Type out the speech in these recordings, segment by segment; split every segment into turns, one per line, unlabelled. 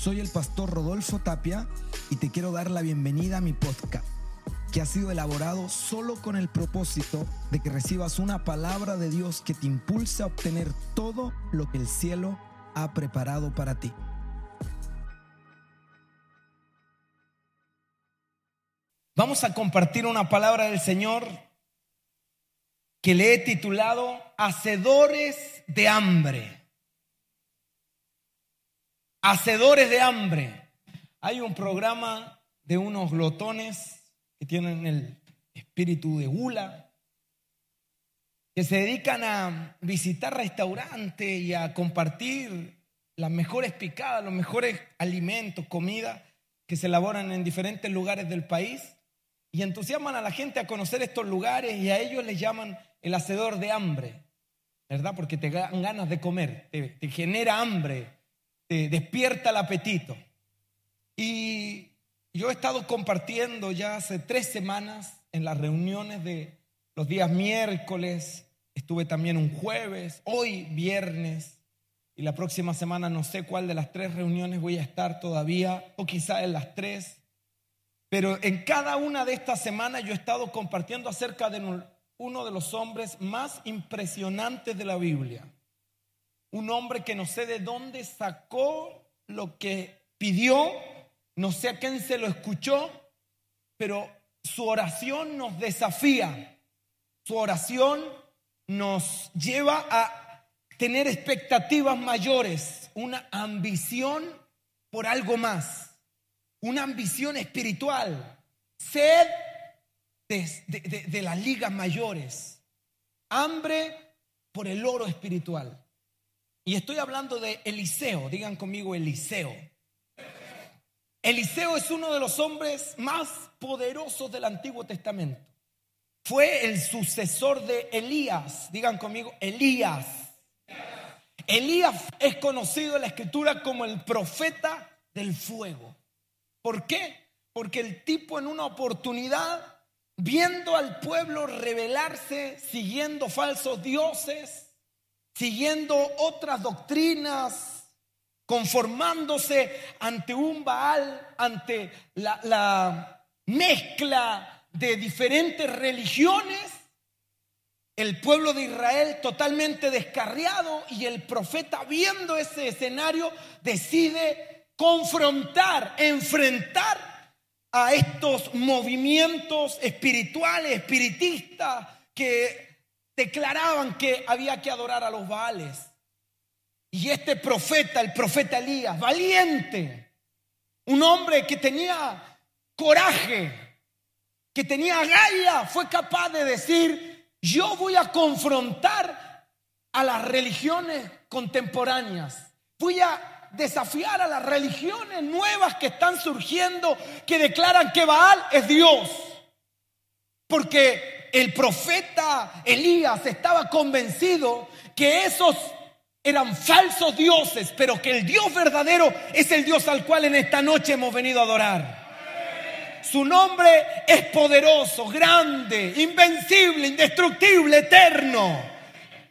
Soy el pastor Rodolfo Tapia y te quiero dar la bienvenida a mi podcast, que ha sido elaborado solo con el propósito de que recibas una palabra de Dios que te impulse a obtener todo lo que el cielo ha preparado para ti. Vamos a compartir una palabra del Señor que le he titulado Hacedores de hambre. Hacedores de hambre. Hay un programa de unos glotones que tienen el espíritu de gula, que se dedican a visitar restaurantes y a compartir las mejores picadas, los mejores alimentos, comida que se elaboran en diferentes lugares del país y entusiasman a la gente a conocer estos lugares y a ellos les llaman el hacedor de hambre, ¿verdad? Porque te dan ganas de comer, te, te genera hambre, te despierta el apetito. Y yo he estado compartiendo ya hace tres semanas en las reuniones de los días miércoles, estuve también un jueves, hoy viernes, y la próxima semana no sé cuál de las tres reuniones voy a estar todavía, o quizá en las tres. Pero en cada una de estas semanas yo he estado compartiendo acerca de uno de los hombres más impresionantes de la Biblia. Un hombre que no sé de dónde sacó lo que pidió, no sé a quién se lo escuchó, pero su oración nos desafía. Su oración nos lleva a tener expectativas mayores, una ambición por algo más, una ambición espiritual, sed de, las ligas mayores. Hambre por el oro espiritual. Y estoy hablando de Eliseo, digan conmigo Eliseo. Eliseo es uno de los hombres más poderosos del Antiguo Testamento. Fue el sucesor de Elías, digan conmigo Elías. Elías es conocido en la escritura como el profeta del fuego. ¿Por qué? Porque el tipo en una oportunidad viendo al pueblo rebelarse, siguiendo falsos dioses, siguiendo otras doctrinas, conformándose ante un Baal, ante la, mezcla de diferentes religiones, el pueblo de Israel totalmente descarriado y el profeta viendo ese escenario decide confrontar, enfrentar a estos movimientos espirituales, espiritistas, que declaraban que había que adorar a los Baales. Y este profeta, el profeta Elías, valiente, un hombre que tenía coraje, que tenía galla, fue capaz de decir, yo voy a confrontar a las religiones contemporáneas, voy a desafiar a las religiones nuevas que están surgiendo, que declaran que Baal es Dios. Porque el profeta Elías estaba convencido que esos eran falsos dioses, pero que el Dios verdadero es el Dios al cual en esta noche hemos venido a adorar. Su nombre es poderoso, grande, invencible, indestructible, eterno.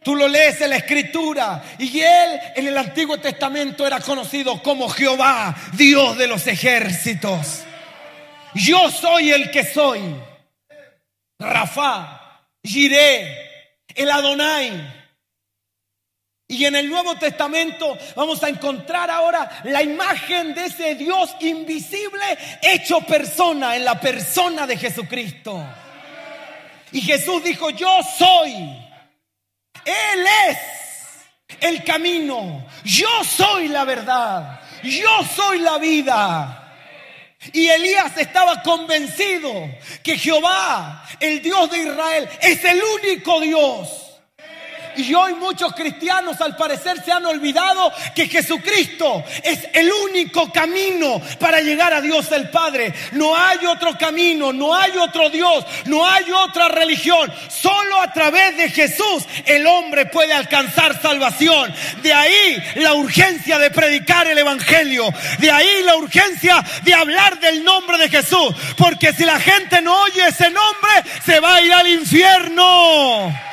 Tú lo lees en la escritura y él en el Antiguo Testamento era conocido como Jehová, Dios de los ejércitos. Yo soy el que soy. Rafa, Jiré, el Adonai. Y en el Nuevo Testamento vamos a encontrar ahora la imagen de ese Dios invisible hecho persona en la persona de Jesucristo. Y Jesús dijo, yo soy él es el camino. Yo soy la verdad. Yo soy la vida. Y Elías estaba convencido que Jehová, el Dios de Israel, es el único Dios y hoy muchos cristianos al parecer se han olvidado que Jesucristo es el único camino para llegar a Dios el Padre. No hay otro camino, no hay otro Dios, no hay otra religión. Solo a través de Jesús el hombre puede alcanzar salvación. De ahí la urgencia de predicar el Evangelio. De ahí la urgencia de hablar del nombre de Jesús. Porque si la gente no oye ese nombre, se va a ir al infierno.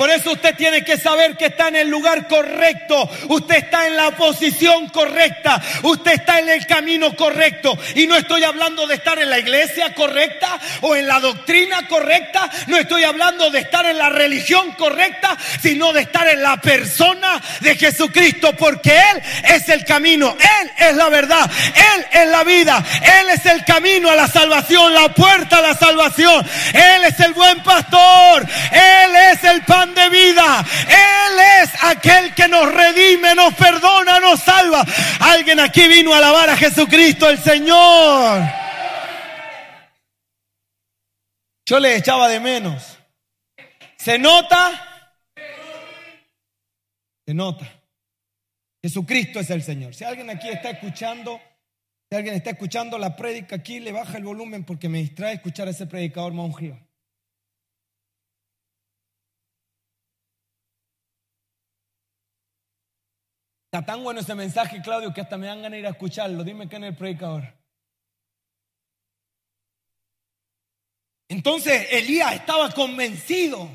Por eso usted tiene que saber que está en el lugar correcto, usted está en la posición correcta, usted está en el camino correcto. Y no estoy hablando de estar en la iglesia correcta o en la doctrina correcta, no estoy hablando de estar en la religión correcta, sino de estar en la persona de Jesucristo, porque Él es el camino, Él es la verdad, Él es la vida, Él es el camino a la salvación, la puerta a la salvación, Él es el buen pastor, Él es el pan de vida. Él es aquel que nos redime, nos perdona, nos salva. Alguien aquí vino a alabar a Jesucristo el Señor. Yo le echaba de menos. ¿Se nota? Se nota. Jesucristo es el Señor. Si alguien aquí está escuchando, si alguien está escuchando la prédica aquí, le baja el volumen porque me distrae escuchar a ese predicador monjío. Está tan bueno ese mensaje, Claudio, que hasta me dan ganas de ir a escucharlo. Dime que en el predicador. Entonces Elías estaba convencido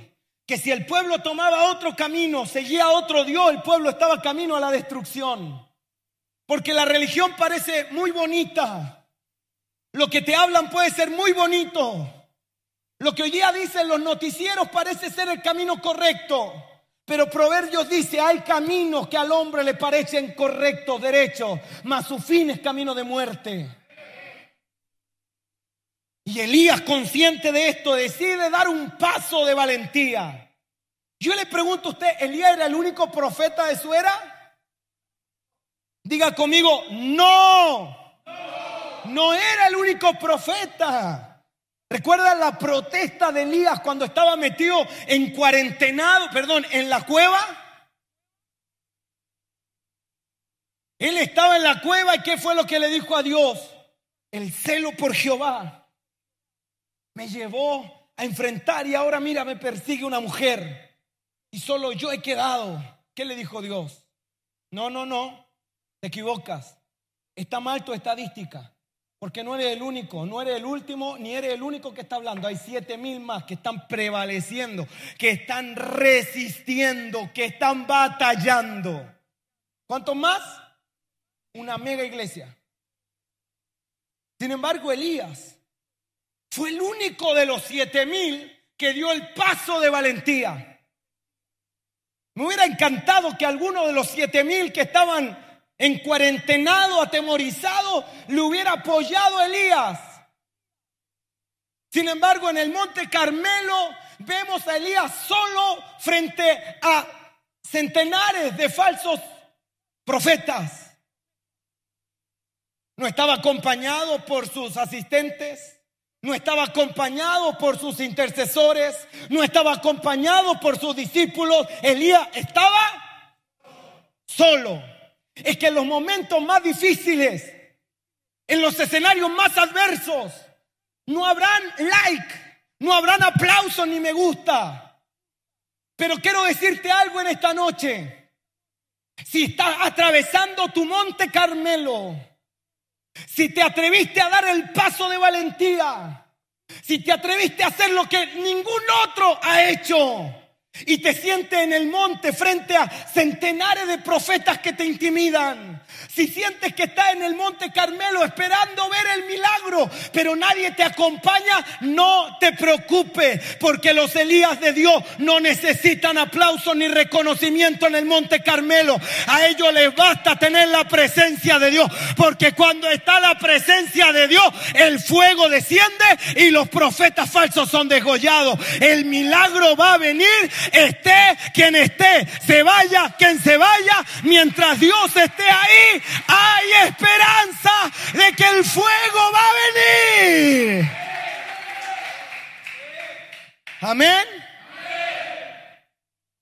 que si el pueblo tomaba otro camino, seguía otro Dios, el pueblo estaba camino a la destrucción. Porque la religión parece muy bonita. Lo que te hablan puede ser muy bonito. Lo que hoy día dicen los noticieros parece ser el camino correcto. Pero Proverbios dice, hay caminos que al hombre le parecen correctos, derechos, mas su fin es camino de muerte. Y Elías, consciente de esto, decide dar un paso de valentía. Yo le pregunto a usted, ¿Elías era el único profeta de su era? Diga conmigo, no. No era el único profeta. ¿Recuerdan la protesta de Elías cuando estaba metido en cuarentenado, perdón, en la cueva? Él estaba en la cueva y ¿qué fue lo que le dijo a Dios? El celo por Jehová me llevó a enfrentar y ahora mira, me persigue una mujer y solo yo he quedado. ¿Qué le dijo Dios? No, no, no, te equivocas. Está mal tu estadística. Porque no eres el único, no eres el último, ni eres el único que está hablando. Hay siete mil más que están prevaleciendo, que están resistiendo, que están batallando. ¿Cuántos más? Una mega iglesia. Sin embargo, Elías fue el único de los siete mil que dio el paso de valentía. Me hubiera encantado que alguno de los siete mil que estaban en cuarentenado, atemorizado, le hubiera apoyado a Elías. Sin embargo, en el monte Carmelo vemos a Elías solo frente a centenares de falsos profetas. No estaba acompañado por sus asistentes, no estaba acompañado por sus intercesores, no estaba acompañado por sus discípulos. Elías estaba solo es que en los momentos más difíciles, en los escenarios más adversos, no habrán like, no habrán aplausos ni me gusta. Pero quiero decirte algo en esta noche. Si estás atravesando tu monte Carmelo, si te atreviste a dar el paso de valentía, si te atreviste a hacer lo que ningún otro ha hecho, y te sientes en el monte frente a centenares de profetas que te intimidan. Si sientes que estás en el monte Carmelo esperando ver el milagro, pero nadie te acompaña, no te preocupes, porque los Elías de Dios no necesitan aplauso ni reconocimiento en el monte Carmelo. A ellos les basta tener la presencia de Dios, porque cuando está la presencia de Dios, el fuego desciende y los profetas falsos son degollados. El milagro va a venir esté quien esté, se vaya quien se vaya, mientras Dios esté ahí, hay esperanza de que el fuego va a venir. Amén.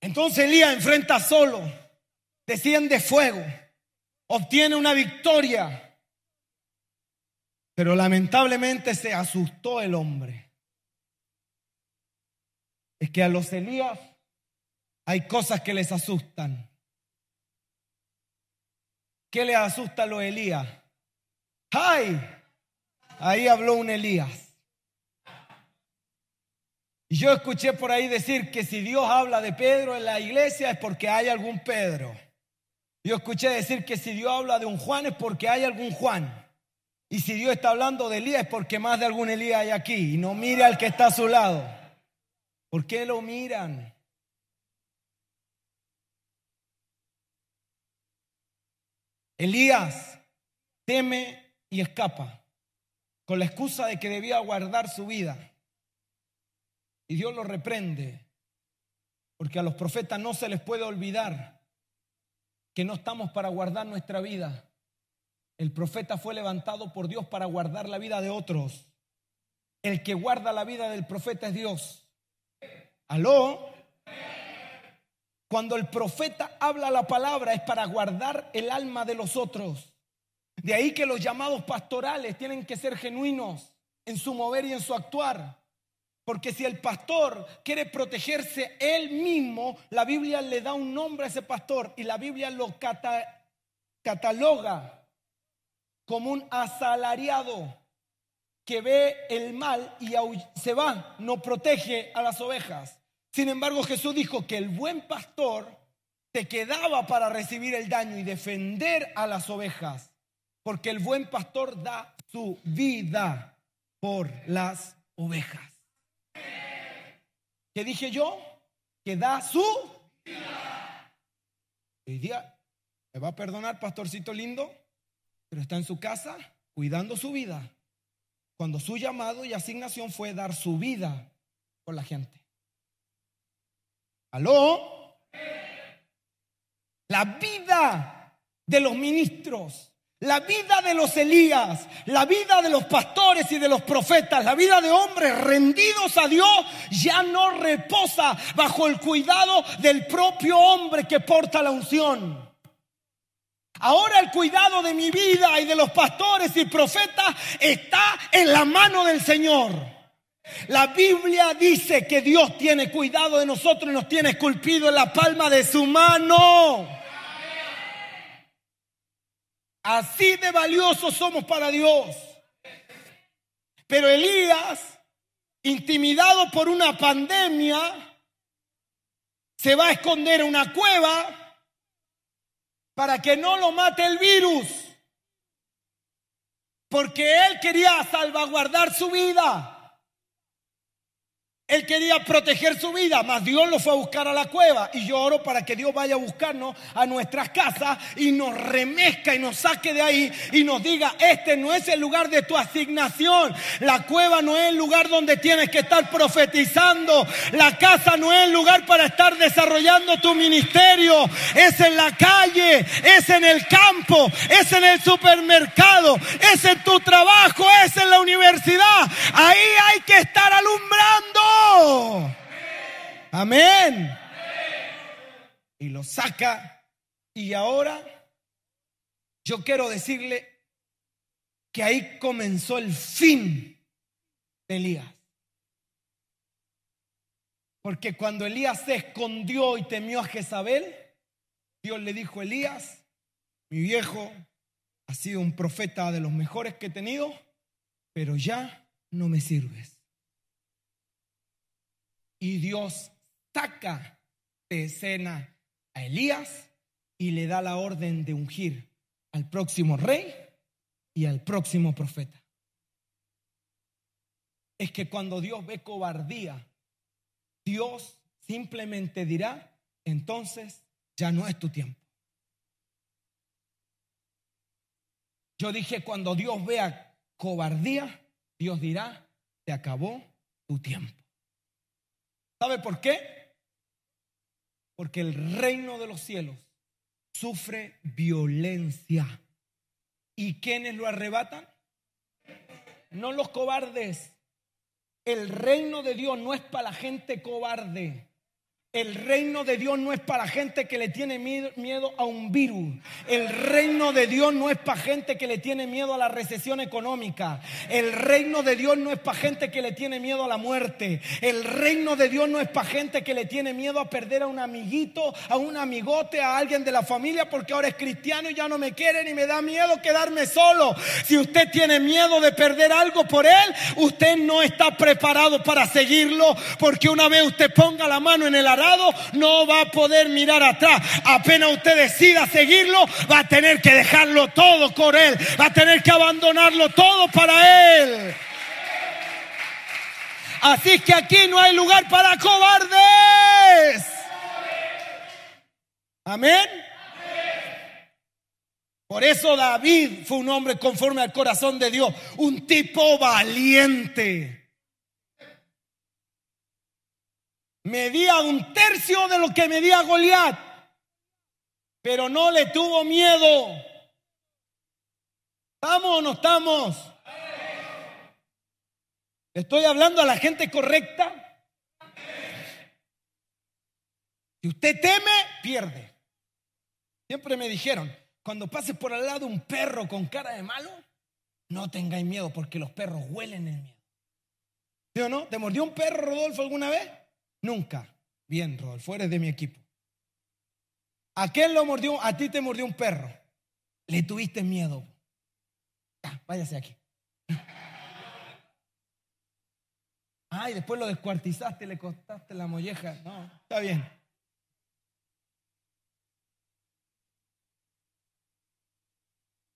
Entonces Elías enfrenta solo, desciende fuego, obtiene una victoria. Pero lamentablemente se asustó el hombre. Es que a los Elías hay cosas que les asustan. ¿Qué les asusta a los Elías? ¡Ay! Ahí habló un Elías. Y yo escuché por ahí decir que si Dios habla de Pedro en la iglesia es porque hay algún Pedro. Yo escuché decir que si Dios habla de un Juan es porque hay algún Juan. Y si Dios está hablando de Elías es porque más de algún Elías hay aquí. Y no mire al que está a su lado. ¿Por qué lo miran? Elías teme y escapa con la excusa de que debía guardar su vida. Y Dios lo reprende, porque a los profetas no se les puede olvidar que no estamos para guardar nuestra vida. El profeta fue levantado por Dios para guardar la vida de otros. El que guarda la vida del profeta es Dios. ¿Aló? Cuando el profeta habla la palabra es para guardar el alma de los otros. De ahí que los llamados pastorales tienen que ser genuinos en su mover y en su actuar. Porque si el pastor quiere protegerse él mismo, la Biblia le da un nombre a ese pastor y la Biblia lo cataloga como un asalariado que ve el mal y se va, no protege a las ovejas. Sin embargo, Jesús dijo que el buen pastor te quedaba para recibir el daño y defender a las ovejas, porque el buen pastor da su vida por las ovejas. ¿Qué dije yo? Que da su vida. Hoy día, ¿me va a perdonar, pastorcito lindo? Pero está en su casa cuidando su vida. Cuando su llamado y asignación fue dar su vida por la gente. ¿Aló? La vida de los ministros la vida de los Elías, la vida de los pastores y de los profetas, la vida de hombres rendidos a Dios ya no reposa bajo el cuidado del propio hombre que porta la unción. Ahora el cuidado de mi vida y de los pastores y profetas está en la mano del Señor. La Biblia dice que Dios tiene cuidado de nosotros y nos tiene esculpido en la palma de su mano. Así de valiosos somos para Dios. Pero Elías, intimidado por una pandemia, se va a esconder en una cueva para que no lo mate el virus. Porque él quería salvaguardar su vida. Él quería proteger su vida, mas Dios lo fue a buscar a la cueva. Y yo oro para que Dios vaya a buscarnos a nuestras casas y nos remezca y nos saque de ahí y nos diga, este no es el lugar de tu asignación. La cueva no es el lugar donde tienes que estar profetizando. La casa no es el lugar para estar desarrollando tu ministerio. Es en la calle, es en el campo, es en el supermercado, es en tu trabajo, es en la universidad. Ahí hay que estar alumbrando. Amén. Y lo saca. Y ahora yo quiero decirle que ahí comenzó el fin de Elías. Porque cuando Elías se escondió y temió a Jezabel, Dios le dijo, Elías, mi viejo ha sido un profeta de los mejores que he tenido, pero ya no me sirves. Y Dios saca de escena a Elías y le da la orden de ungir al próximo rey y al próximo profeta. Es que cuando Dios ve cobardía, Dios simplemente dirá, entonces ya no es tu tiempo. Yo dije, cuando Dios vea cobardía, Dios dirá, se acabó tu tiempo. ¿Sabe por qué? Porque el reino de los cielos sufre violencia. ¿Y quiénes lo arrebatan? No los cobardes. El reino de Dios no es para la gente cobarde. El reino de Dios no es para gente que le tiene miedo a un virus. El reino de Dios no es para gente que le tiene miedo a la recesión económica. El reino de Dios no es para gente que le tiene miedo a la muerte. El reino de Dios no es para gente que le tiene miedo a perder a un amiguito, a un amigote, a alguien de la familia porque ahora es cristiano y ya no me quiere ni me da miedo quedarme solo. Si usted tiene miedo de perder algo por él, usted no está preparado para seguirlo porque una vez usted ponga la mano en el arado, no va a poder mirar atrás. Apenas usted decida seguirlo, va a tener que dejarlo todo con él, va a tener que abandonarlo todo para él. Así que aquí no hay lugar para cobardes. Amén. Por eso David fue un hombre conforme al corazón de Dios, un tipo valiente. Medía un tercio de lo que medía Goliat, pero no le tuvo miedo. ¿Estamos o no estamos? ¿Estoy hablando a la gente correcta? Si usted teme, pierde. Siempre me dijeron, cuando pase por al lado un perro con cara de malo, no tengáis miedo porque los perros huelen el miedo. ¿Sí o no? ¿Te mordió un perro, Rodolfo, alguna vez? Nunca. Bien, Rodolfo, eres de mi equipo. ¿A quién lo mordió? A ti te mordió un perro. Le tuviste miedo. Ya, váyase aquí. Ay, después lo descuartizaste, le costaste la molleja. No, está bien.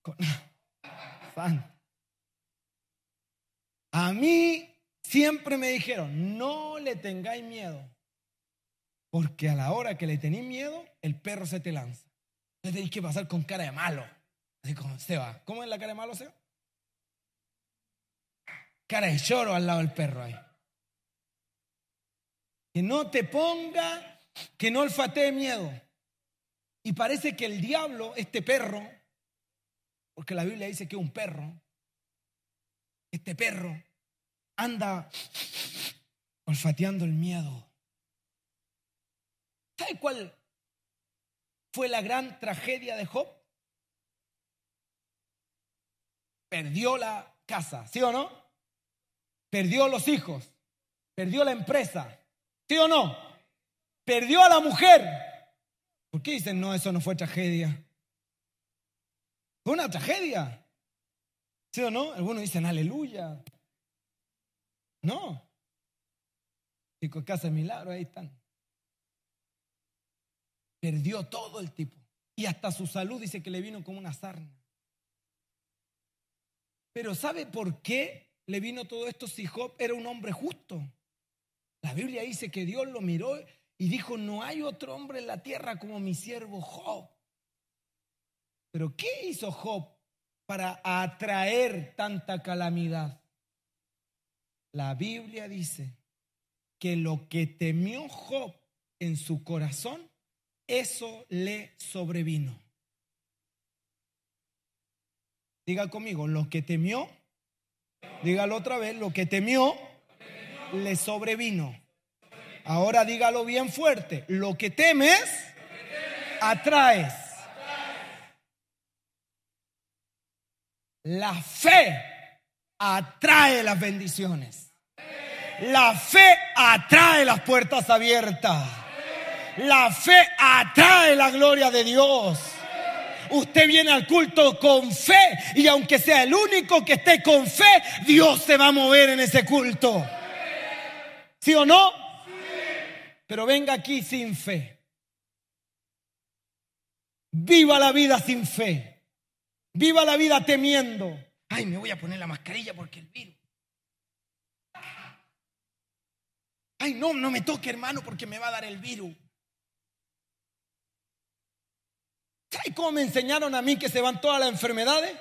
A mí Siempre me dijeron, no le tengáis miedo, porque a la hora que le tenéis miedo, el perro se te lanza. Entonces tenéis que pasar con cara de malo. Así como Seba. ¿Cómo es la cara de malo, Seba? Cara de lloro al lado del perro ahí. Que no te ponga, que no olfatee miedo. Y parece que el diablo, este perro, porque la Biblia dice que es un perro, este perro anda olfateando el miedo. ¿Sabe cuál fue la gran tragedia de Job? Perdió la casa, ¿sí o no? Perdió los hijos, perdió la empresa, ¿sí o no? Perdió a la mujer. ¿Por qué dicen no, eso no fue tragedia? Fue una tragedia. ¿Sí o no? Algunos dicen aleluya. No. Chico, casa de milagro, ahí están. Perdió todo el tipo. Y hasta su salud dice que le vino como una sarna. Pero ¿sabe por qué le vino todo esto si Job era un hombre justo? La Biblia dice que Dios lo miró y dijo, no hay otro hombre en la tierra como mi siervo Job. Pero ¿qué hizo Job para atraer tanta calamidad? La Biblia dice que lo que temió Job en su corazón, eso le sobrevino. Diga conmigo, lo que temió, dígalo otra vez, lo que temió, le sobrevino. Ahora dígalo bien fuerte, lo que temes, atraes. La fe atrae las bendiciones. La fe atrae las puertas abiertas. La fe atrae la gloria de Dios. Usted viene al culto con fe y aunque sea el único que esté con fe, Dios se va a mover en ese culto. ¿Sí o no? Pero venga aquí sin fe. Viva la vida sin fe. Viva la vida temiendo ay, me voy a poner la mascarilla porque el virus. Ay, no, no me toque, hermano, porque me va a dar el virus. ¿Sabes cómo me enseñaron a mí que se van todas las enfermedades?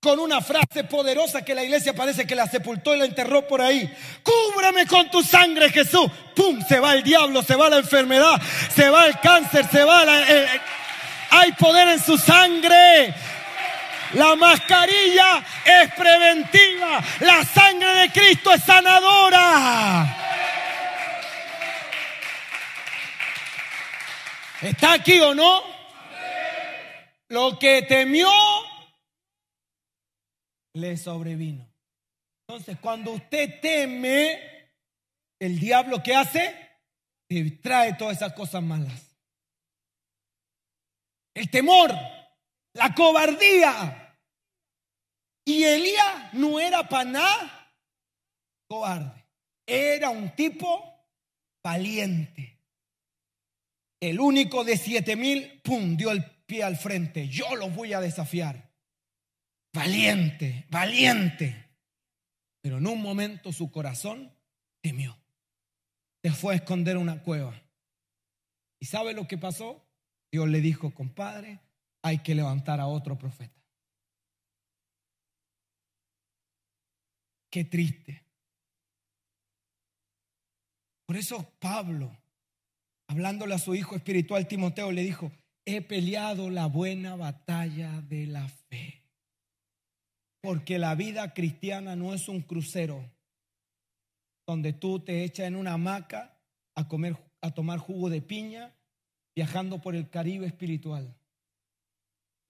Con una frase poderosa que la iglesia parece que la sepultó y la enterró por ahí. Cúbrame con tu sangre, Jesús. ¡Pum! Se va el diablo, se va la enfermedad, se va el cáncer, se va la... hay poder en su sangre. La mascarilla es preventiva. La sangre de Cristo es sanadora. ¿Está aquí o no? Lo que temió le sobrevino. Entonces, cuando usted teme, el diablo ¿qué hace? Te trae todas esas cosas malas. El temor, la cobardía. Y Elías no era para nada cobarde. Era un tipo valiente. El único de siete mil, pum, dio el pie al frente. Yo los voy a desafiar. Valiente, valiente. Pero en un momento su corazón temió. Se fue a esconder una cueva. ¿Y sabe lo que pasó? Dios le dijo, compadre, hay que levantar a otro profeta. Qué triste. Por eso Pablo, hablándole a su hijo espiritual Timoteo, le dijo, he peleado la buena batalla de la fe. Porque la vida cristiana no es un crucero donde tú te echas en una hamaca a comer a tomar jugo de piña viajando por el Caribe espiritual.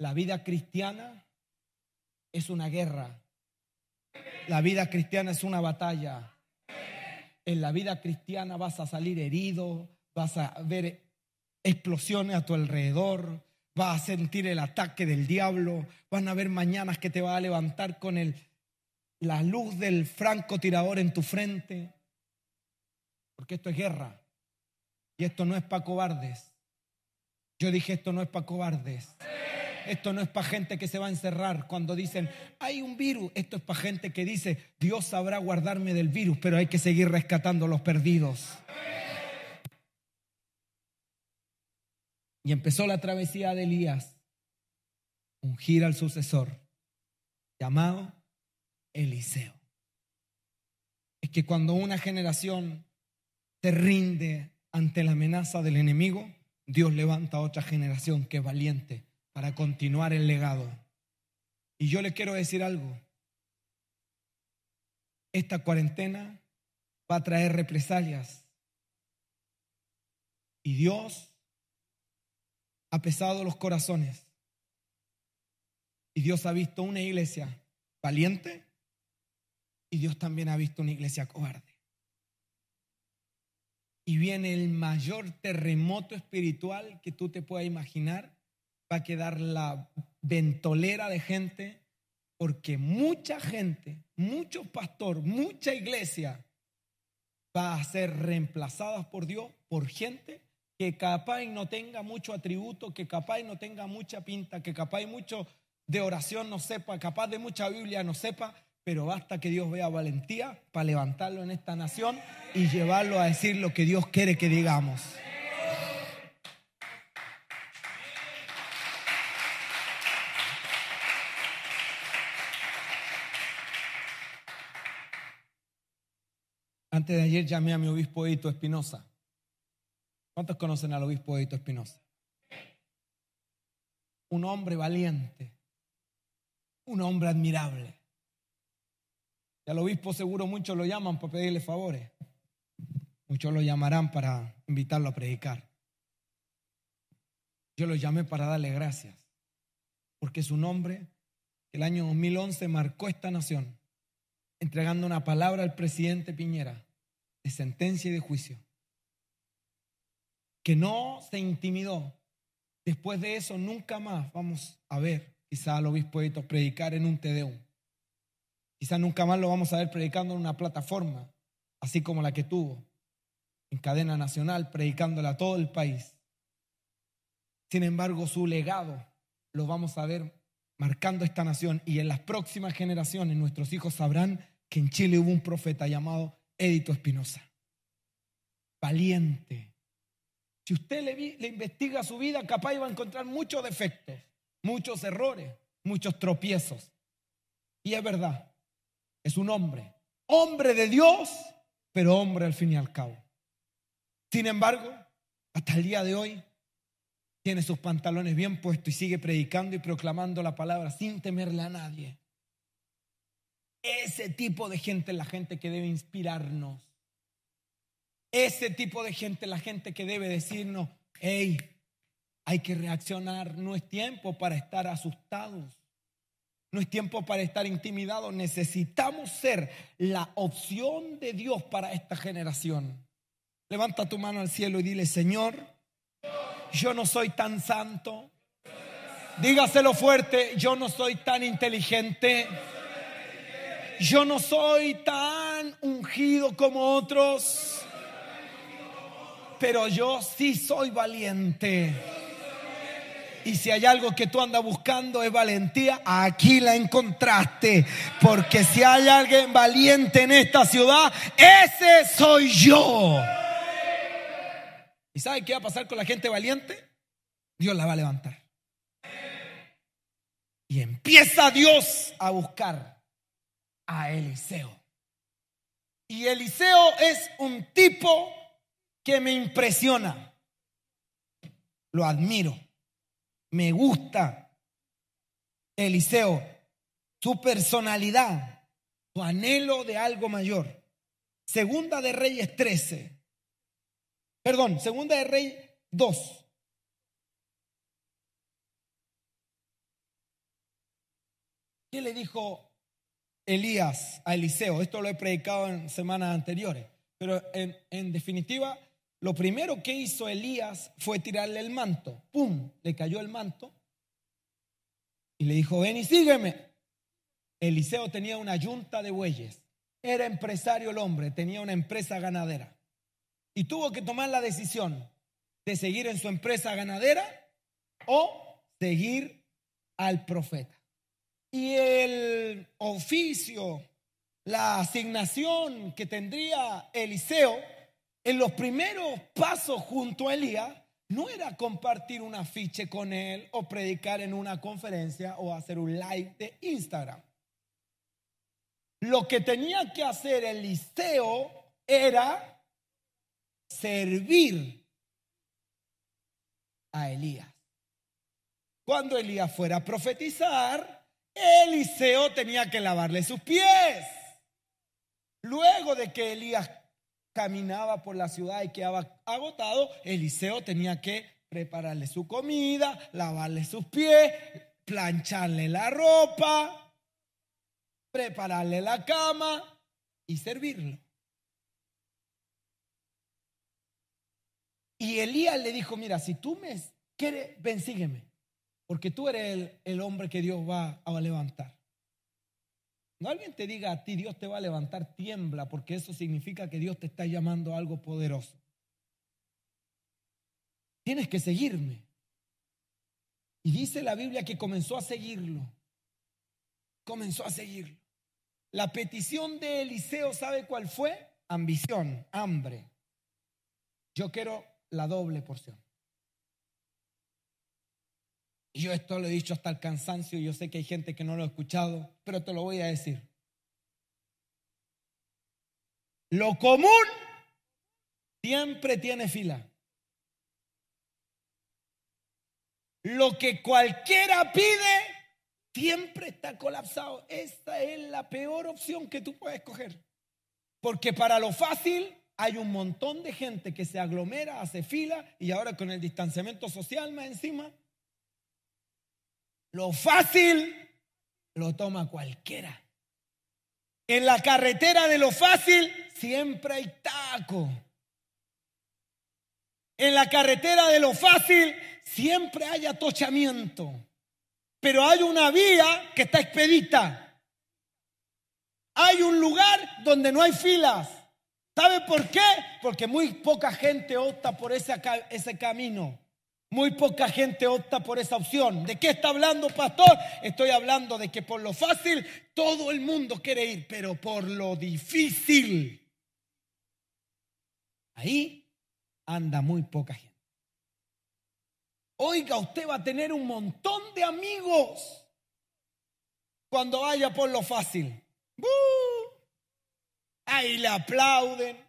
La vida cristiana es una guerra. La vida cristiana es una batalla. En la vida cristiana vas a salir herido, vas a ver explosiones a tu alrededor, vas a sentir el ataque del diablo, van a haber mañanas que te va a levantar con el, la luz del francotirador en tu frente, porque esto es guerra y esto no es para cobardes. Yo dije, esto no es para cobardes. Esto no es para gente que se va a encerrar cuando dicen, hay un virus. Esto es para gente que dice, Dios sabrá guardarme del virus, pero hay que seguir rescatando a los perdidos. Y empezó la travesía de Elías, ungir al sucesor, llamado Eliseo. Es que cuando una generación se rinde ante la amenaza del enemigo, Dios levanta a otra generación que es valiente para continuar el legado. Y yo le quiero decir algo. Esta cuarentena va a traer represalias. Y Dios ha pesado los corazones. Y Dios ha visto una iglesia valiente y Dios también ha visto una iglesia cobarde. Y viene el mayor terremoto espiritual que tú te puedas imaginar. Va a quedar la ventolera de gente porque mucha gente, mucho pastor, mucha iglesia va a ser reemplazadas por Dios por gente que capaz no tenga mucho atributo, que capaz no tenga mucha pinta, que capaz mucho de oración no sepa, capaz de mucha Biblia no sepa, pero basta que Dios vea valentía para levantarlo en esta nación y llevarlo a decir lo que Dios quiere que digamos. Antes de ayer llamé a mi obispo Edito Espinosa ¿Cuántos conocen al obispo Edito Espinosa? Un hombre valiente, un hombre admirable. Y al obispo seguro muchos lo llaman para pedirle favores. Muchos lo llamarán para invitarlo a predicar. Yo lo llamé para darle gracias, porque su nombre el año 2011 marcó esta nación, entregando una palabra al presidente Piñera de sentencia y de juicio que no se intimidó. Después de eso, nunca más vamos a ver quizá al obispo Edito predicar en un Tedeum. Quizá nunca más lo vamos a ver predicando en una plataforma, así como la que tuvo, en cadena nacional, predicándola a todo el país. Sin embargo, su legado lo vamos a ver marcando esta nación y en las próximas generaciones nuestros hijos sabrán que en Chile hubo un profeta llamado Edito Espinosa. Valiente, si usted le, investiga su vida, capaz va a encontrar muchos defectos, muchos errores, muchos tropiezos. Y es verdad, es un hombre, hombre de Dios, pero hombre al fin y al cabo. Sin embargo, hasta el día de hoy, tiene sus pantalones bien puestos y sigue predicando y proclamando la palabra sin temerle a nadie. Ese tipo de gente es la gente que debe inspirarnos. Ese tipo de gente, la gente que debe decirnos, hey, hay que reaccionar. No es tiempo para estar asustados. No es tiempo para estar intimidados. Necesitamos ser la opción de Dios para esta generación. Levanta tu mano al cielo y dile, Señor, yo no soy tan santo. Dígaselo fuerte, yo no soy tan inteligente. Yo no soy tan ungido como otros. Pero yo sí soy valiente. Y si hay algo que tú andas buscando es valentía, aquí la encontraste. Porque si hay alguien valiente en esta ciudad, ese soy yo. ¿Y sabe qué va a pasar con la gente valiente? Dios la va a levantar. Y empieza Dios a buscar a Eliseo. Y Eliseo es un tipo que me impresiona. Lo admiro. Me gusta Eliseo, su personalidad, su anhelo de algo mayor. Segunda de Reyes 13. Perdón, segunda de Reyes 2. ¿Qué le dijo Elías a Eliseo? Esto lo he predicado en semanas anteriores, pero en, definitiva lo primero que hizo Elías fue tirarle el manto. ¡Pum! Le cayó el manto. Y le dijo, ven y sígueme. Eliseo tenía una yunta de bueyes. Era empresario el hombre, tenía una empresa ganadera. Y tuvo que tomar la decisión de seguir en su empresa ganadera o seguir al profeta. Y el oficio, la asignación que tendría Eliseo en los primeros pasos junto a Elías no era compartir un afiche con él o predicar en una conferencia o hacer un live de Instagram. Lo que tenía que hacer Eliseo era servir a Elías. Cuando Elías fuera a profetizar, Eliseo tenía que lavarle sus pies. Luego de que Elías caminaba por la ciudad y quedaba agotado, Eliseo tenía que prepararle su comida, lavarle sus pies, plancharle la ropa, prepararle la cama y servirlo. Y Elías le dijo, mira, si tú me quieres, ven, sígueme, porque tú eres el, hombre que Dios va a levantar. No alguien te diga a ti, Dios te va a levantar, tiembla, porque eso significa que Dios te está llamando a algo poderoso. Tienes que seguirme. Y dice la Biblia que comenzó a seguirlo. Comenzó a seguirlo. La petición de Eliseo, ¿sabe cuál fue? Ambición, hambre. Yo quiero la doble porción. Y yo esto lo he dicho hasta el cansancio yo sé que hay gente que no lo ha escuchado, pero te lo voy a decir. Lo común siempre tiene fila. Lo que cualquiera pide siempre está colapsado. Esta es la peor opción que tú puedes escoger. Porque para lo fácil hay un montón de gente que se aglomera, hace fila y ahora con el distanciamiento social más encima, lo fácil lo toma cualquiera. En la carretera de lo fácil siempre hay taco. En la carretera de lo fácil siempre hay atochamiento. Pero hay una vía que está expedita. Hay un lugar donde no hay filas. ¿Sabe por qué? Porque muy poca gente opta por ese, ese camino. Muy poca gente opta por esa opción. ¿De qué está hablando, pastor? Estoy hablando de que por lo fácil todo el mundo quiere ir, pero por lo difícil, ahí anda muy poca gente. Oiga, usted va a tener un montón de amigos cuando vaya por lo fácil. Ahí le aplauden,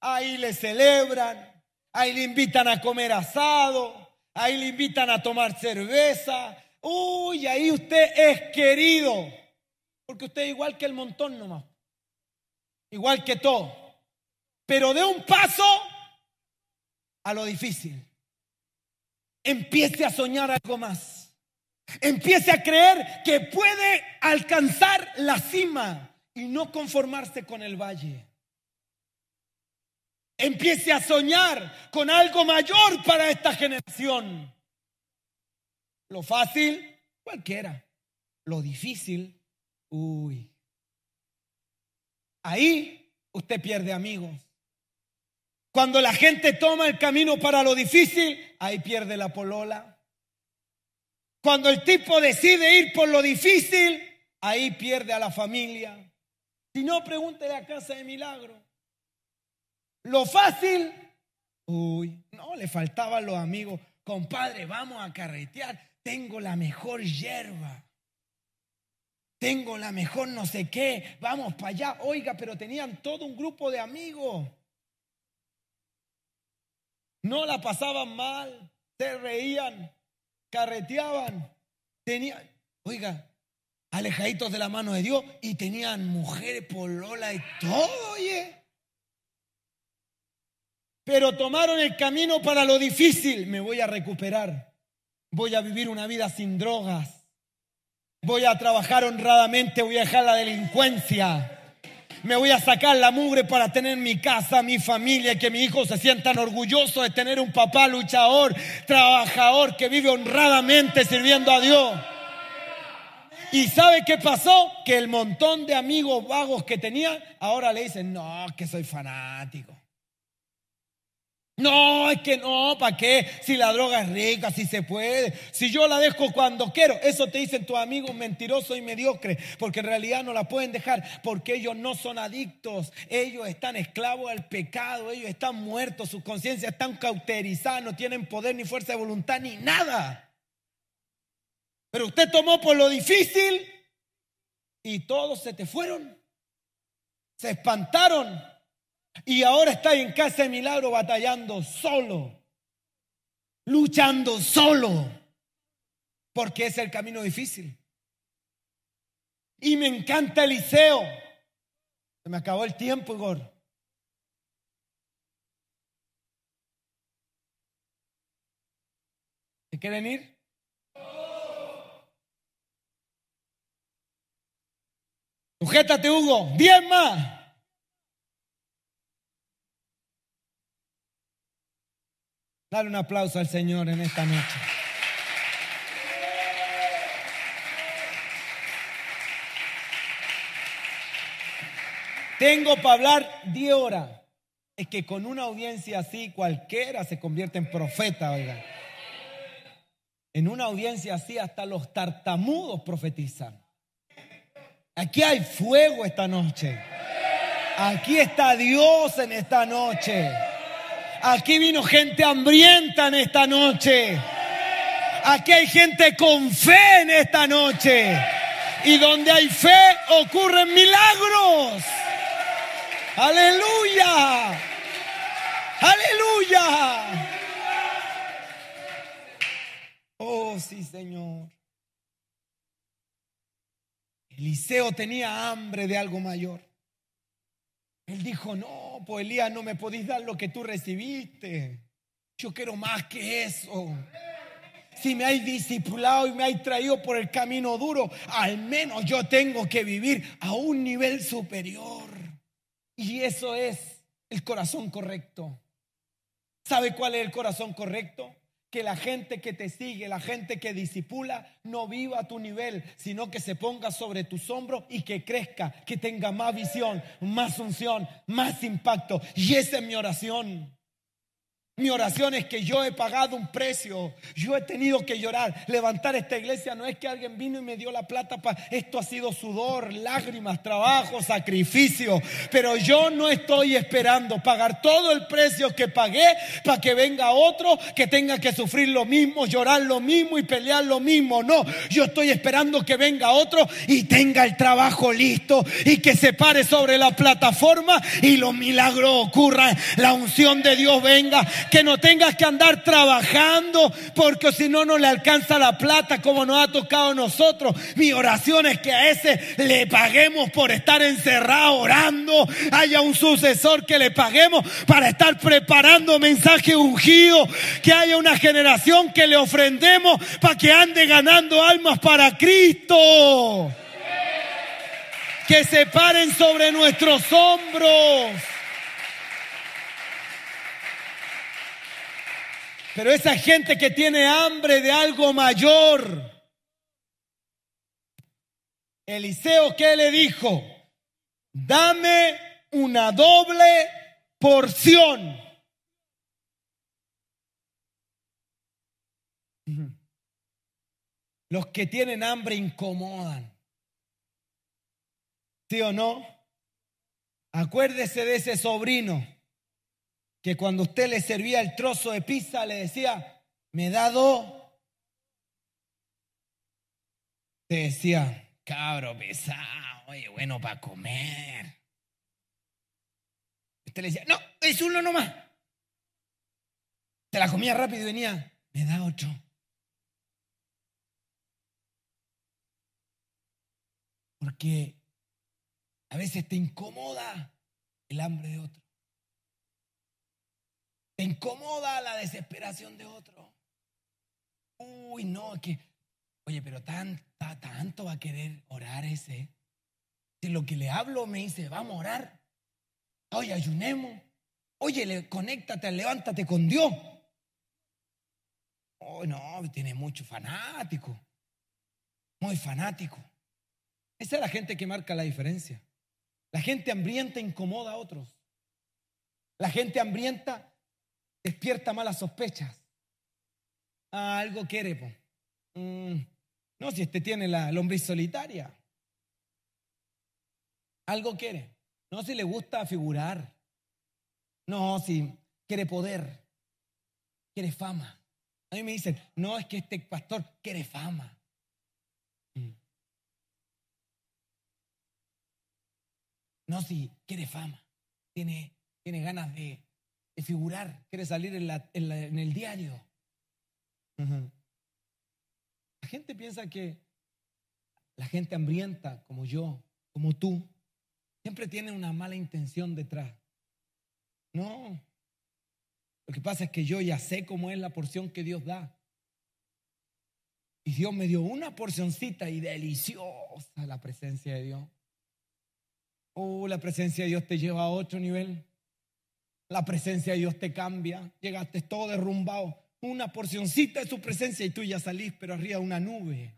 ahí le celebran, ahí le invitan a comer asado ahí le invitan a tomar cerveza. Uy, ahí usted es querido. Porque usted es igual que el montón nomás. Igual que todo. Pero de un paso a lo difícil. empiece a soñar algo más. Empiece a creer que puede alcanzar la cima y no conformarse con el valle. Empiece a soñar con algo mayor para esta generación. Lo fácil, cualquiera. Lo difícil, uy. Ahí usted pierde amigos. Cuando la gente toma el camino para lo difícil, ahí pierde la polola. Cuando el tipo decide ir por lo difícil, ahí pierde a la familia. Si no, pregúntele a Casa de Milagro. Lo fácil, uy, no, le faltaban los amigos. Compadre, vamos a carretear. Tengo la mejor hierba. Tengo la mejor no sé qué. Vamos para allá. Oiga, pero tenían todo un grupo de amigos. No la pasaban mal. Se reían. Carreteaban. Tenían, oiga, alejaditos de la mano de Dios. Y tenían mujeres, polola y todo, oye. Pero tomaron el camino para lo difícil. Me voy a recuperar. Voy a vivir una vida sin drogas. Voy a trabajar honradamente. Voy a dejar la delincuencia. Me voy a sacar la mugre para tener mi casa, mi familia, que mis hijos se sientan orgullosos de tener un papá luchador, trabajador, que vive honradamente sirviendo a Dios. ¿Y sabe qué pasó? Que el montón de amigos vagos que tenía, ahora le dicen, no, que soy fanático. No, es que no, ¿para qué? Si la droga es rica, si se puede, si yo la dejo cuando quiero. Eso te dicen tus amigos mentirosos y mediocres, porque en realidad no la pueden dejar, porque ellos no son adictos, ellos están esclavos al pecado, ellos están muertos, sus conciencias están cauterizadas, no tienen poder ni fuerza de voluntad ni nada. Pero usted tomó por lo difícil y todos se te fueron, se espantaron y ahora está en casa de milagro batallando solo, luchando solo, porque es el camino difícil. Y me encanta Eliseo. Se me acabó el tiempo, Igor. ¿Se quieren ir? Sujétate, Hugo. Bien más. Dale un aplauso al Señor en esta noche. Tengo para hablar 10 horas. Es que con una audiencia así cualquiera se convierte en profeta, oiga. En una audiencia así hasta los tartamudos profetizan. Aquí hay fuego esta noche. Aquí está Dios en esta noche. Aquí vino gente hambrienta en esta noche. Aquí hay gente con fe en esta noche. Y donde hay fe ocurren milagros. Aleluya. Aleluya. Oh, sí, Señor. Eliseo tenía hambre de algo mayor. Él dijo, no, pues Elías, no me podéis dar lo que tú recibiste. Yo quiero más que eso. Si me hay discipulado y me hay traído por el camino duro, al menos yo tengo que vivir a un nivel superior. Y eso es el corazón correcto. ¿Sabe cuál es el corazón correcto? Que la gente que te sigue, la gente que disipula, no viva a tu nivel, sino que se ponga sobre tus hombros y que crezca, que tenga más visión, más unción, más impacto. Y esa es mi oración. Mi oración es que yo he pagado un precio, yo he tenido que llorar. Levantar esta iglesia no es que alguien vino y me dio la plata para esto ha sido sudor, lágrimas, trabajo, sacrificio, pero yo no estoy esperando pagar todo el precio que pagué para que venga otro que tenga que sufrir lo mismo, llorar lo mismo y pelear lo mismo. No, yo estoy esperando que venga otro y tenga el trabajo listo y que se pare sobre la plataforma y los milagros ocurran, la unción de Dios venga que no tengas que andar trabajando porque si no, no le alcanza la plata como nos ha tocado a nosotros. Mi oración es que a ese le paguemos por estar encerrado orando, haya un sucesor que le paguemos para estar preparando mensaje ungido, que haya una generación que le ofrendemos para que ande ganando almas para Cristo que se paren sobre nuestros hombros. Pero esa gente que tiene hambre de algo mayor, Eliseo, ¿qué le dijo? Dame una doble porción. Los que tienen hambre incomodan. ¿Sí o no? Acuérdese de ese sobrino que cuando usted le servía el trozo de pizza le decía, me da dos. Te decía, cabro pesado, oye, bueno para comer. Usted le decía, no, es uno nomás. Se la comía rápido y venía, me da otro. Porque a veces te incomoda el hambre de otro. Te incomoda la desesperación de otro. Uy, no, que, oye, pero tan, tanto va a querer orar ese. Si lo que le hablo me dice, vamos a orar. Oye, ayunemos. Oye, conéctate, levántate con Dios. Oh, no, tiene mucho fanático. Muy fanático. Esa es la gente que marca la diferencia. La gente hambrienta incomoda a otros. La gente hambrienta despierta malas sospechas. Ah, algo quiere, mm, no, si este tiene la lombriz solitaria. Algo quiere. No, si le gusta figurar. No, si quiere poder. Quiere fama. A mí me dicen, no, es que este pastor quiere fama. No, si quiere fama, tiene, tiene ganas de, figurar, quiere salir en, en, el diario. La gente piensa que la gente hambrienta como yo, como tú, siempre tiene una mala intención detrás. No. Lo que pasa es que yo ya sé cómo es la porción que Dios da. Y Dios me dio una porcioncita y deliciosa la presencia de Dios. Oh, la presencia de Dios te lleva a otro nivel. La presencia de Dios te cambia. Llegaste todo derrumbado. Una porcioncita de su presencia y tú ya salís, pero arriba una nube.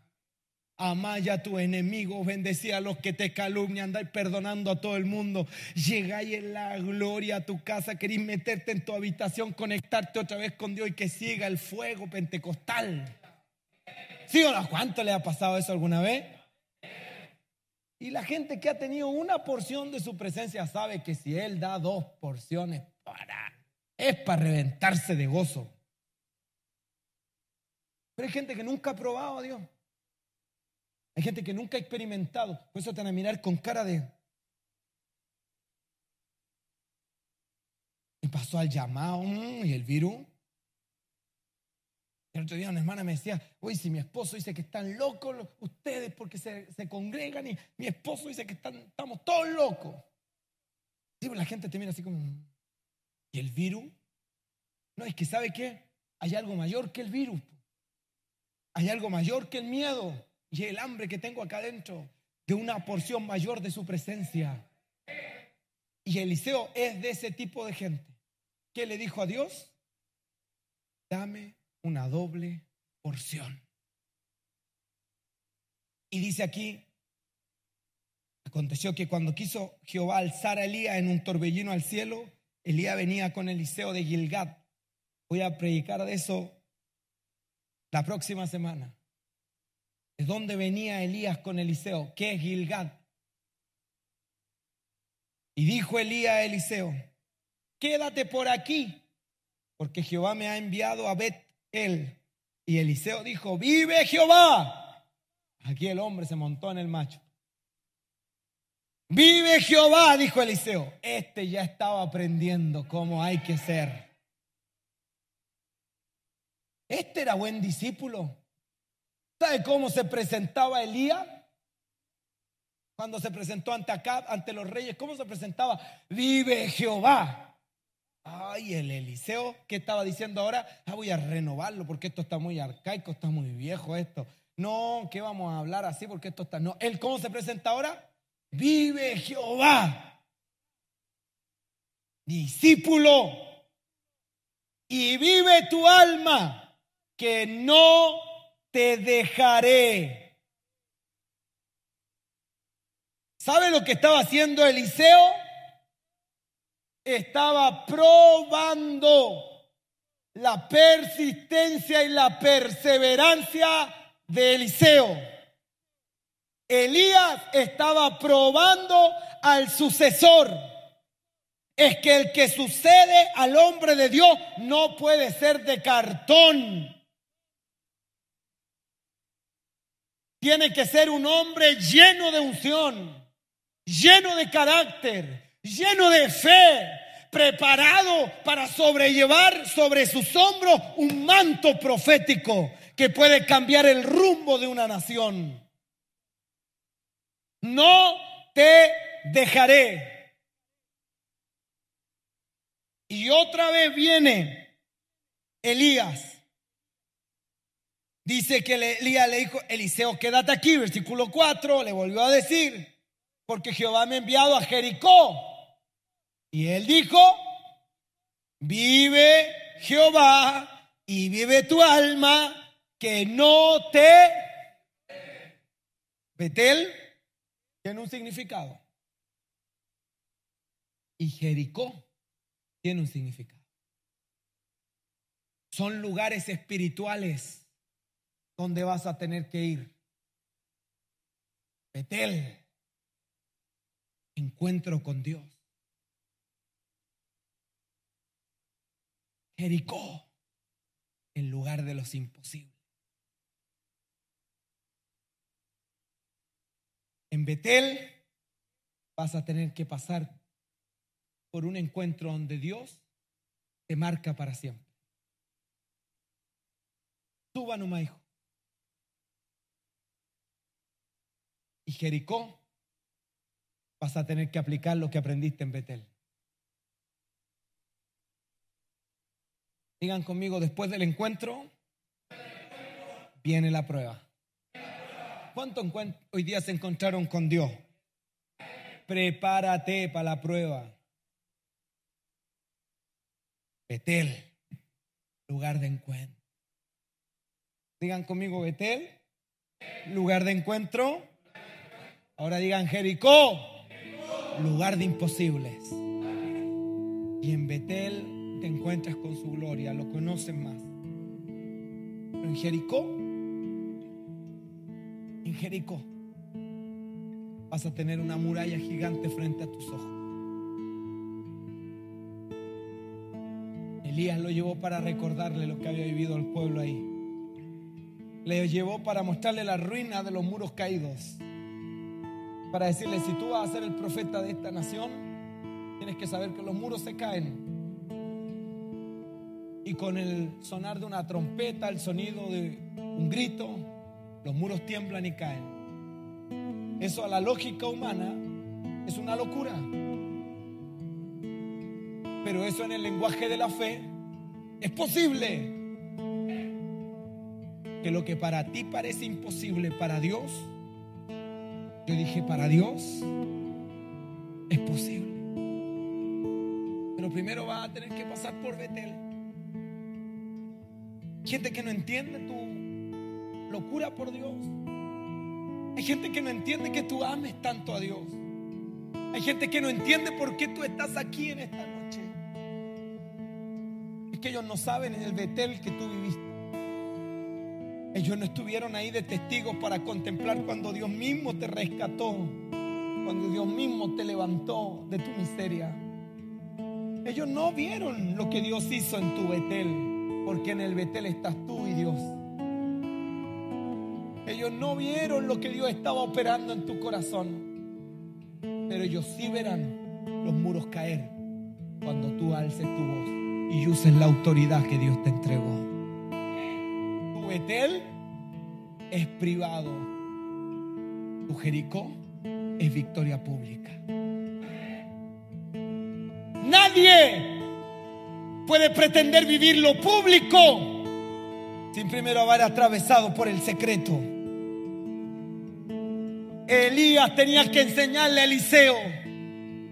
Amaya a tu enemigo, bendecía a los que te calumnian, andai perdonando a todo el mundo. Llegáis en la gloria a tu casa, querís meterte en tu habitación, conectarte otra vez con Dios y que siga el fuego pentecostal. ¿Sí o no? ¿Cuánto le ha pasado eso alguna vez? Y la gente que ha tenido una porción de su presencia sabe que si Él da dos porciones es para reventarse de gozo. Pero hay gente que nunca ha probado a Dios. Hay gente que nunca ha experimentado. Por eso te van a mirar con cara de... Y pasó al llamado mm, y el virus. El otro día una hermana me decía, uy, si mi esposo dice que están locos ustedes porque se, congregan y mi esposo dice que están, estamos todos locos. Sí, pues la gente te mira así como, ¿y el virus? No, es que ¿sabe qué? Hay algo mayor que el virus. Hay algo mayor que el miedo y el hambre que tengo acá adentro de una porción mayor de su presencia. Y Eliseo es de ese tipo de gente. ¿Qué le dijo a Dios? Dame una doble porción. Y dice aquí, aconteció que cuando quiso Jehová alzar a Elías en un torbellino al cielo, Elías venía con Eliseo de Gilgad. Voy a predicar de eso la próxima semana. ¿De dónde venía Elías con Eliseo? ¿Qué es Gilgad? Y dijo Elías a Eliseo, quédate por aquí, porque Jehová me ha enviado a Bet él. Y Eliseo dijo, vive Jehová. Aquí el hombre se montó en el macho. Vive Jehová, dijo Eliseo. Este ya estaba aprendiendo cómo hay que ser. este era buen discípulo. ¿Sabe cómo se presentaba Elías? Cuando se presentó ante Acab, ante los reyes, ¿cómo se presentaba? Vive Jehová. Ay, el Eliseo, ¿qué estaba diciendo ahora? Ah, voy a renovarlo porque esto está muy arcaico, está muy viejo esto. No, ¿qué vamos a hablar así? Porque esto está. No, él, ¿cómo se presenta ahora? Vive Jehová. Discípulo. Y vive tu alma, que no te dejaré. ¿Sabe lo que estaba haciendo Eliseo? Estaba probando la persistencia y la perseverancia de Eliseo. Elías estaba probando al sucesor. Es que el que sucede al hombre de Dios no puede ser de cartón. Tiene que ser un hombre lleno de unción, lleno de carácter, lleno de fe, preparado para sobrellevar sobre sus hombros un manto profético que puede cambiar el rumbo de una nación. No te dejaré. Y otra vez viene Elías Dice que Elías le dijo, Eliseo, quédate aquí, versículo 4, le volvió a decir, porque Jehová me ha enviado a Jericó. Y él dijo, vive Jehová y vive tu alma, que no te... Betel tiene un significado. Y Jericó tiene un significado. Son lugares espirituales ¿Dónde vas a tener que ir? Betel. Encuentro con Dios. Jericó. En lugar de los imposibles. En Betel vas a tener que pasar por un encuentro donde Dios te marca para siempre. Suba nomás, hijo. y Jericó, vas a tener que aplicar lo que aprendiste en Betel. Digan conmigo, después del encuentro, viene la prueba. ¿Cuánto hoy día se encontraron con Dios? Prepárate para la prueba. Betel, lugar de encuentro. Digan conmigo, Betel, lugar de encuentro. Ahora digan Jericó, lugar de imposibles. Y en Betel te encuentras con su gloria, lo conocen más. Pero en Jericó, en Jericó, vas a tener una muralla gigante frente a tus ojos. Elías lo llevó para recordarle lo que había vivido el pueblo ahí. Le llevó para mostrarle la ruina de los muros caídos para decirle, si tú vas a ser el profeta de esta nación, tienes que saber que los muros se caen. Y con el sonar de una trompeta, el sonido de un grito, los muros tiemblan y caen. Eso a la lógica humana es una locura. Pero eso en el lenguaje de la fe es posible. Que lo que para ti parece imposible, para Dios yo dije, para Dios es posible. Pero primero va a tener que pasar por Betel. Gente que no entiende tu locura por Dios. Hay gente que no entiende que tú ames tanto a Dios. Hay gente que no entiende por qué tú estás aquí en esta noche. Es que ellos no saben en el Betel que tú viviste. Ellos no estuvieron ahí de testigos para contemplar cuando Dios mismo te rescató, cuando Dios mismo te levantó de tu miseria. Ellos no vieron lo que Dios hizo en tu Betel, porque en el Betel estás tú y Dios. No vieron lo que Dios estaba operando en tu corazón, pero ellos sí verán los muros caer cuando tú alces tu voz y uses la autoridad que Dios te entregó. Betel es privado. Tu Jericó es victoria pública. Nadie puede pretender vivir lo público sin primero haber atravesado por el secreto. Elías tenía que enseñarle a Eliseo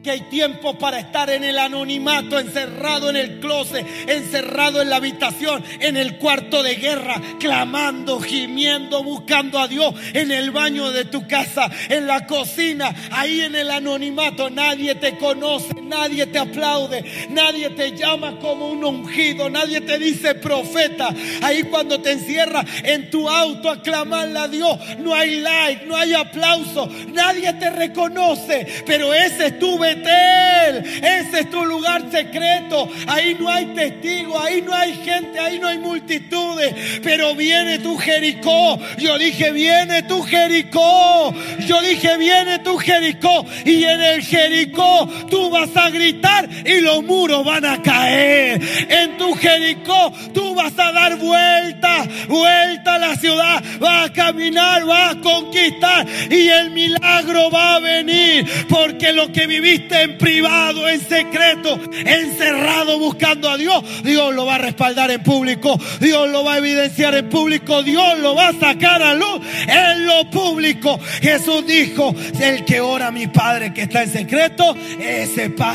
que hay tiempo para estar en el anonimato, encerrado en el closet, encerrado en la habitación, en el cuarto de guerra, clamando, gimiendo, buscando a Dios, en el baño de tu casa, en la cocina, ahí en el anonimato. Nadie te conoce, nadie te aplaude, nadie te llama como un ungido, nadie te dice profeta. Ahí cuando te encierras en tu auto a clamarle a Dios, no hay like, no hay aplauso, nadie te reconoce, pero ese es tu ese es tu lugar secreto. Ahí no hay testigos, ahí no hay gente, ahí no hay multitudes. Pero viene tu Jericó. Yo dije, viene tu Jericó. Yo dije, viene tu Jericó. Y en el Jericó tú vas a gritar y los muros van a caer. En tu Jericó tú vas a dar vuelta, vuelta a la ciudad. Vas a caminar, vas a conquistar. Y el milagro va a venir. Porque lo que viviste en privado, en secreto, encerrado buscando a Dios, Dios lo va a respaldar en público, Dios lo va a evidenciar en público, Dios lo va a sacar a luz en lo público. Jesús dijo, el que ora a mi Padre que está en secreto, ese Padre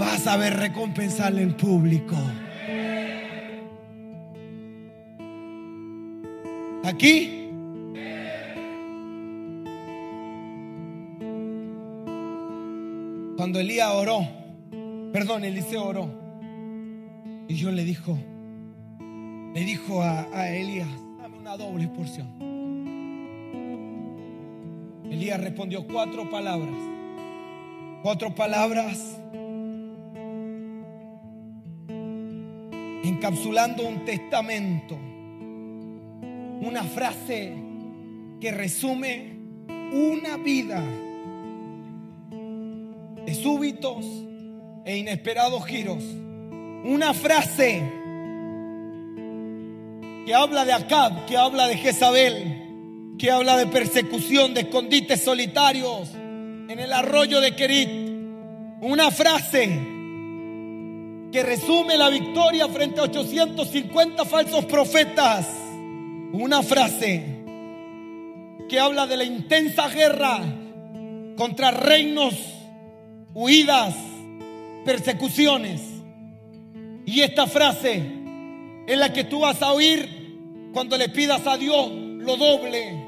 va a saber recompensarle en público. Aquí Cuando Elías oró, perdón, Eliseo oró, y Dios le dijo, le dijo a, a Elías, dame una doble porción. Elías respondió cuatro palabras, cuatro palabras encapsulando un testamento, una frase que resume una vida de súbitos e inesperados giros. Una frase que habla de Acab, que habla de Jezabel, que habla de persecución, de escondites solitarios en el arroyo de Kerit. Una frase que resume la victoria frente a 850 falsos profetas. Una frase que habla de la intensa guerra contra reinos huidas, persecuciones. Y esta frase es la que tú vas a oír cuando le pidas a Dios lo doble.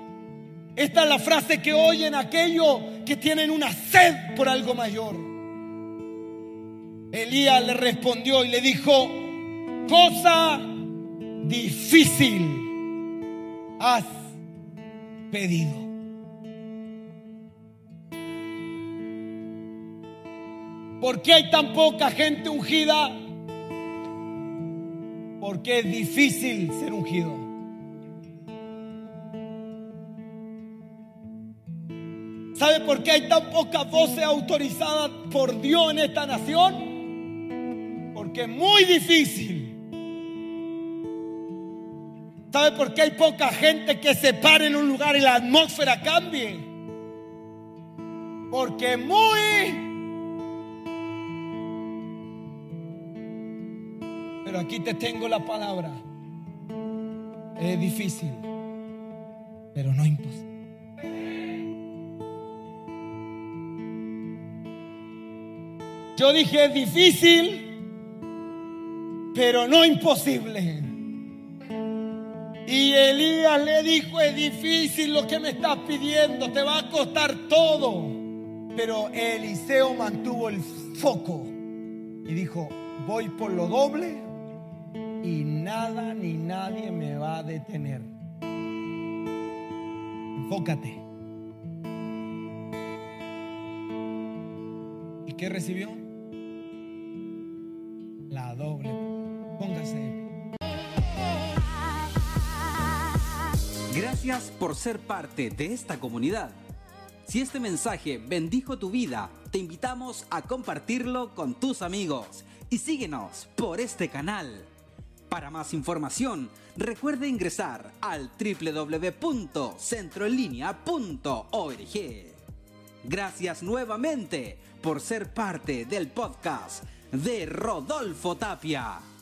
Esta es la frase que oyen aquellos que tienen una sed por algo mayor. Elías le respondió y le dijo, cosa difícil has pedido. ¿Por qué hay tan poca gente ungida? Porque es difícil ser ungido. ¿Sabe por qué hay tan pocas voces autorizadas por Dios en esta nación? Porque es muy difícil. ¿Sabe por qué hay poca gente que se pare en un lugar y la atmósfera cambie? Porque es muy Pero aquí te tengo la palabra. Es difícil, pero no imposible. Yo dije difícil, pero no imposible. Y Elías le dijo, es difícil lo que me estás pidiendo, te va a costar todo. Pero Eliseo mantuvo el foco y dijo, voy por lo doble y nada ni nadie me va a detener. Enfócate. ¿Y qué recibió? La doble. Póngase.
Gracias por ser parte de esta comunidad. Si este mensaje bendijo tu vida, te invitamos a compartirlo con tus amigos y síguenos por este canal. Para más información, recuerde ingresar al www.centroenlinea.org. Gracias nuevamente por ser parte del podcast de Rodolfo Tapia.